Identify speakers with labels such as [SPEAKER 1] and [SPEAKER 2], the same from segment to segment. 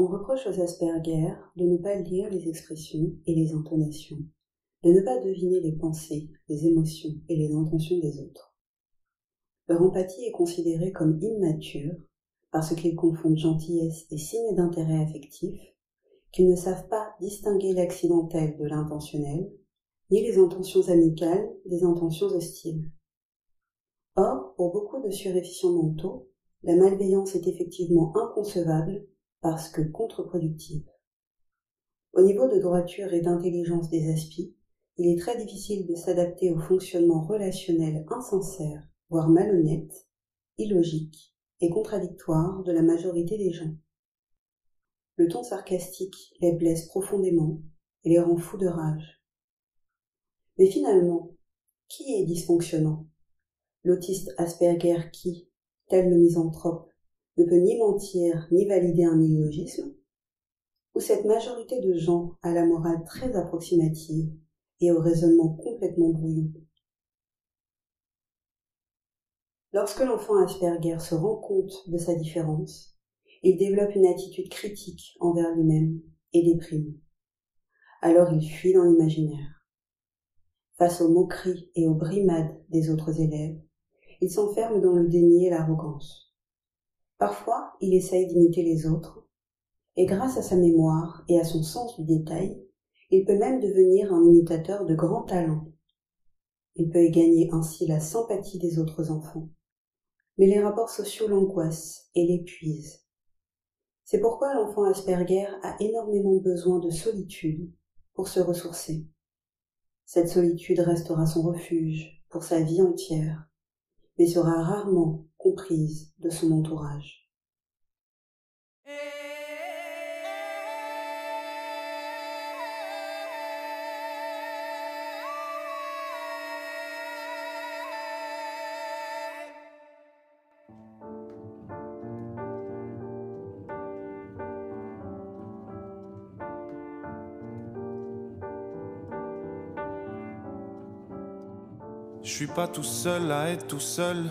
[SPEAKER 1] On reproche aux Asperger de ne pas lire les expressions et les intonations, de ne pas deviner les pensées, les émotions et les intentions des autres. Leur empathie est considérée comme immature parce qu'ils confondent gentillesse et signe d'intérêt affectif, qu'ils ne savent pas distinguer l'accidentel de l'intentionnel, ni les intentions amicales des intentions hostiles. Or, pour beaucoup de suréfficients mentaux, la malveillance est effectivement inconcevable parce que contre-productive. Au niveau de droiture et d'intelligence des aspis, il est très difficile de s'adapter au fonctionnement relationnel insincère, voire malhonnête, illogique et contradictoire de la majorité des gens. Le ton sarcastique les blesse profondément et les rend fous de rage. Mais finalement, qui est dysfonctionnant? L'autiste Asperger qui, tel le misanthrope, ne peut ni mentir ni valider un illogisme Ou cette majorité de gens à la morale très approximative et au raisonnement complètement brouillon Lorsque l'enfant Asperger se rend compte de sa différence, il développe une attitude critique envers lui-même et déprime. Alors il fuit dans l'imaginaire. Face aux moqueries et aux brimades des autres élèves, il s'enferme dans le déni et l'arrogance. Parfois, il essaye d'imiter les autres, et grâce à sa mémoire et à son sens du détail, il peut même devenir un imitateur de grand talent. Il peut y gagner ainsi la sympathie des autres enfants. Mais les rapports sociaux l'angoissent et l'épuisent. C'est pourquoi l'enfant Asperger a énormément besoin de solitude pour se ressourcer. Cette solitude restera son refuge pour sa vie entière mais sera rarement comprise de son entourage.
[SPEAKER 2] Je suis pas tout seul à être tout seul.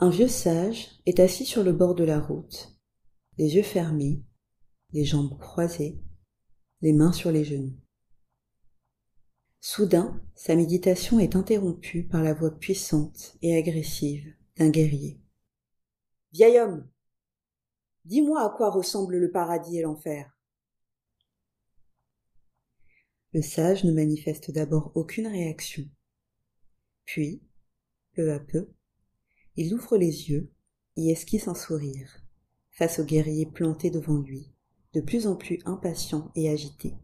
[SPEAKER 1] Un vieux sage est assis sur le bord de la route, les yeux fermés, les jambes croisées, les mains sur les genoux. Soudain, sa méditation est interrompue par la voix puissante et agressive d'un guerrier. Vieil homme, dis-moi à quoi ressemble le paradis et l'enfer. Le sage ne manifeste d'abord aucune réaction. Puis, peu à peu, il ouvre les yeux et esquisse un sourire. Face au guerrier planté devant lui, de plus en plus impatient et agité.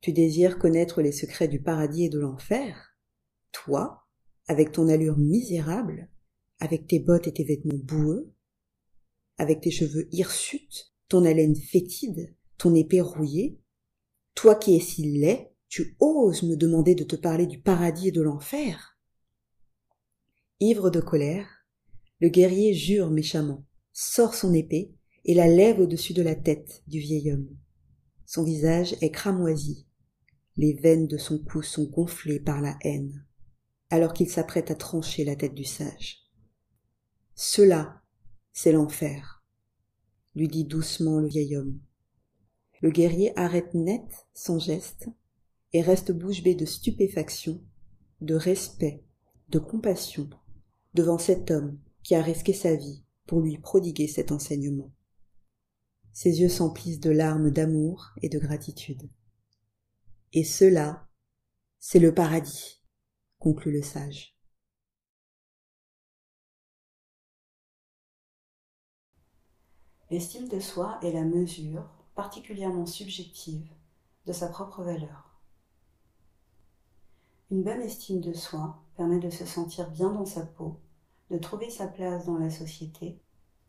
[SPEAKER 1] Tu désires connaître les secrets du paradis et de l'enfer? Toi, avec ton allure misérable, avec tes bottes et tes vêtements boueux, avec tes cheveux hirsutes, ton haleine fétide, ton épée rouillée, toi qui es si laid, tu oses me demander de te parler du paradis et de l'enfer? Ivre de colère, le guerrier jure méchamment, sort son épée et la lève au-dessus de la tête du vieil homme. Son visage est cramoisi, les veines de son cou sont gonflées par la haine, alors qu'il s'apprête à trancher la tête du sage. Cela, c'est l'enfer, lui dit doucement le vieil homme. Le guerrier arrête net son geste et reste bouche bée de stupéfaction, de respect, de compassion devant cet homme qui a risqué sa vie pour lui prodiguer cet enseignement. Ses yeux s'emplissent de larmes d'amour et de gratitude. Et cela, c'est le paradis, conclut le sage. L'estime de soi est la mesure, particulièrement subjective, de sa propre valeur. Une bonne estime de soi permet de se sentir bien dans sa peau, de trouver sa place dans la société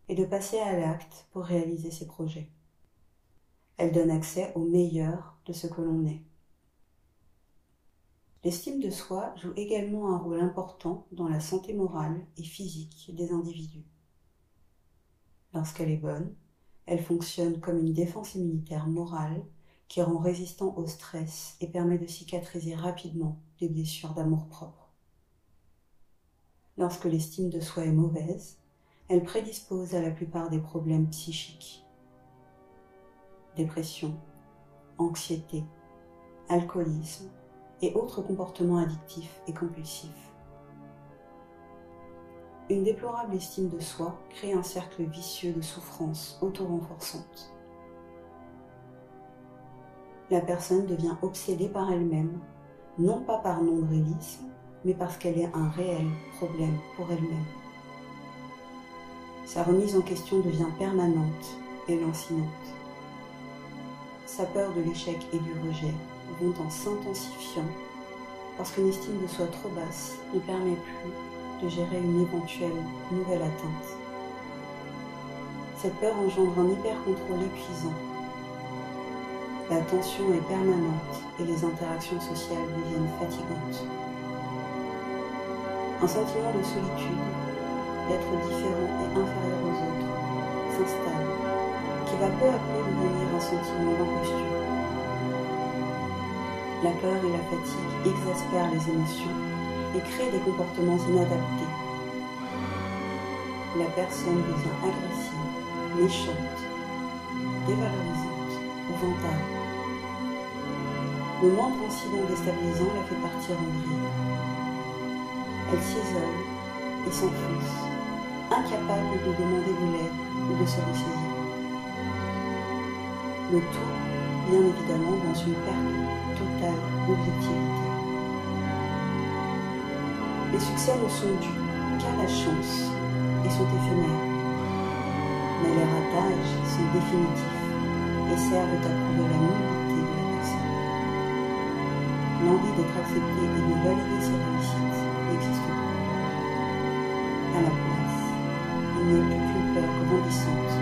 [SPEAKER 1] et de passer à l'acte pour réaliser ses projets. Elle donne accès au meilleur de ce que l'on est. L'estime de soi joue également un rôle important dans la santé morale et physique des individus. Lorsqu'elle est bonne, elle fonctionne comme une défense immunitaire morale qui rend résistant au stress et permet de cicatriser rapidement des blessures d'amour-propre. Lorsque l'estime de soi est mauvaise, elle prédispose à la plupart des problèmes psychiques. Dépression, anxiété, alcoolisme et autres comportements addictifs et compulsifs. Une déplorable estime de soi crée un cercle vicieux de souffrance auto-renforçante la personne devient obsédée par elle-même, non pas par nombrilisme, mais parce qu'elle est un réel problème pour elle-même. Sa remise en question devient permanente et lancinante. Sa peur de l'échec et du rejet vont en s'intensifiant parce qu'une estime de soi trop basse ne permet plus de gérer une éventuelle nouvelle atteinte. Cette peur engendre un hyper-contrôle épuisant la tension est permanente et les interactions sociales deviennent fatigantes. Un sentiment de solitude, d'être différent et inférieur aux autres, s'installe, qui va peu à peu devenir un sentiment d'imposture. La peur et la fatigue exaspèrent les émotions et créent des comportements inadaptés. La personne devient agressive, méchante, dévalorisante ou vantarde. Le moindre incident déstabilisant la fait partir en vrille. Elle s'isole et s'enfonce, incapable de demander de l'aide ou de se ressaisir. Le tout, bien évidemment, dans une perte totale d'objectivité. Les succès ne sont dus qu'à la chance et sont éphémères. Mais les ratages sont définitifs et servent à prouver la la l'envie d'être accepté et de valider ses réussites n'existe plus. À la place, il n'y a plus qu'une peur grandissante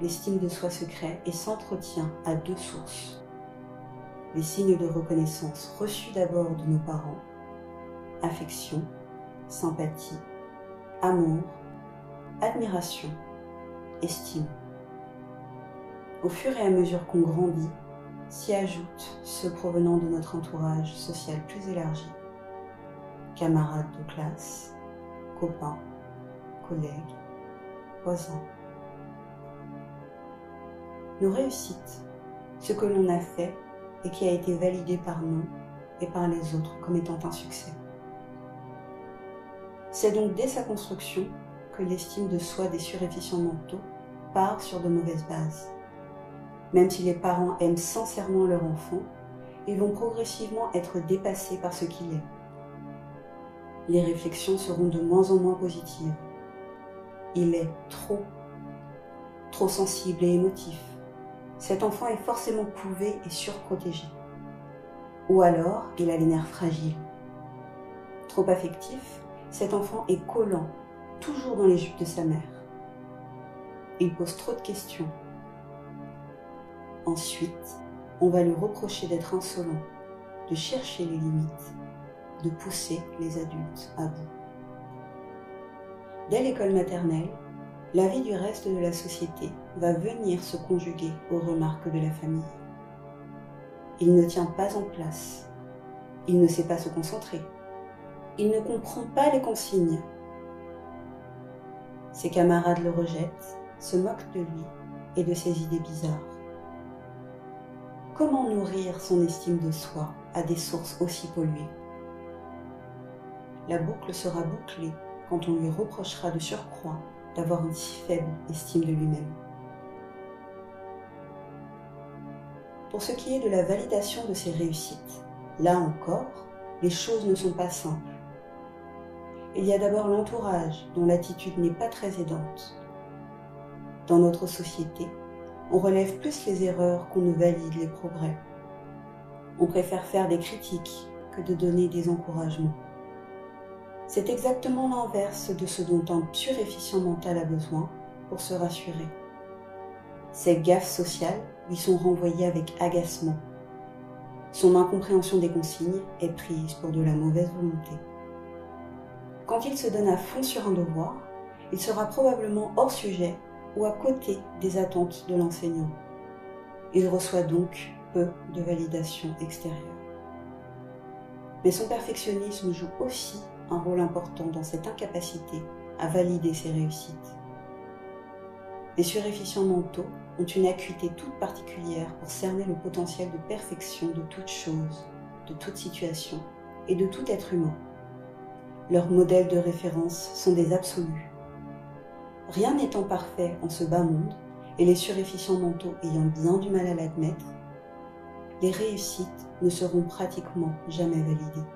[SPEAKER 1] l'estime de soi se crée et s'entretient à deux sources. les signes de reconnaissance reçus d'abord de nos parents, affection, sympathie, amour, admiration, estime. Au fur et à mesure qu'on grandit, s'y ajoutent ceux provenant de notre entourage social plus élargi, camarades de classe, copains, collègues, voisins. Nos réussites, ce que l'on a fait et qui a été validé par nous et par les autres comme étant un succès. C'est donc dès sa construction que l'estime de soi des suréfficients mentaux part sur de mauvaises bases. Même si les parents aiment sincèrement leur enfant, ils vont progressivement être dépassés par ce qu'il est. Les réflexions seront de moins en moins positives. Il est trop, trop sensible et émotif. Cet enfant est forcément couvé et surprotégé. Ou alors, il a les nerfs fragiles. Trop affectif, cet enfant est collant, toujours dans les jupes de sa mère. Il pose trop de questions. Ensuite, on va lui reprocher d'être insolent, de chercher les limites, de pousser les adultes à bout. Dès l'école maternelle, la vie du reste de la société va venir se conjuguer aux remarques de la famille. Il ne tient pas en place. Il ne sait pas se concentrer. Il ne comprend pas les consignes. Ses camarades le rejettent, se moquent de lui et de ses idées bizarres. Comment nourrir son estime de soi à des sources aussi polluées? La boucle sera bouclée quand on lui reprochera de surcroît d'avoir une si faible estime de lui-même. Pour ce qui est de la validation de ses réussites, là encore, les choses ne sont pas simples. Il y a d'abord l'entourage dont l'attitude n'est pas très aidante. Dans notre société, on relève plus les erreurs qu'on ne valide les progrès. On préfère faire des critiques que de donner des encouragements. C'est exactement l'inverse de ce dont un suréfficient mental a besoin pour se rassurer. Ces gaffes sociales lui sont renvoyées avec agacement. Son incompréhension des consignes est prise pour de la mauvaise volonté. Quand il se donne à fond sur un devoir, il sera probablement hors sujet ou à côté des attentes de l'enseignant. Il reçoit donc peu de validation extérieure. Mais son perfectionnisme joue aussi un rôle important dans cette incapacité à valider ses réussites. Les suréfficients mentaux ont une acuité toute particulière pour cerner le potentiel de perfection de toute chose, de toute situation et de tout être humain. Leurs modèles de référence sont des absolus. Rien n'étant parfait en ce bas monde, et les suréfficients mentaux ayant bien du mal à l'admettre, les réussites ne seront pratiquement jamais validées.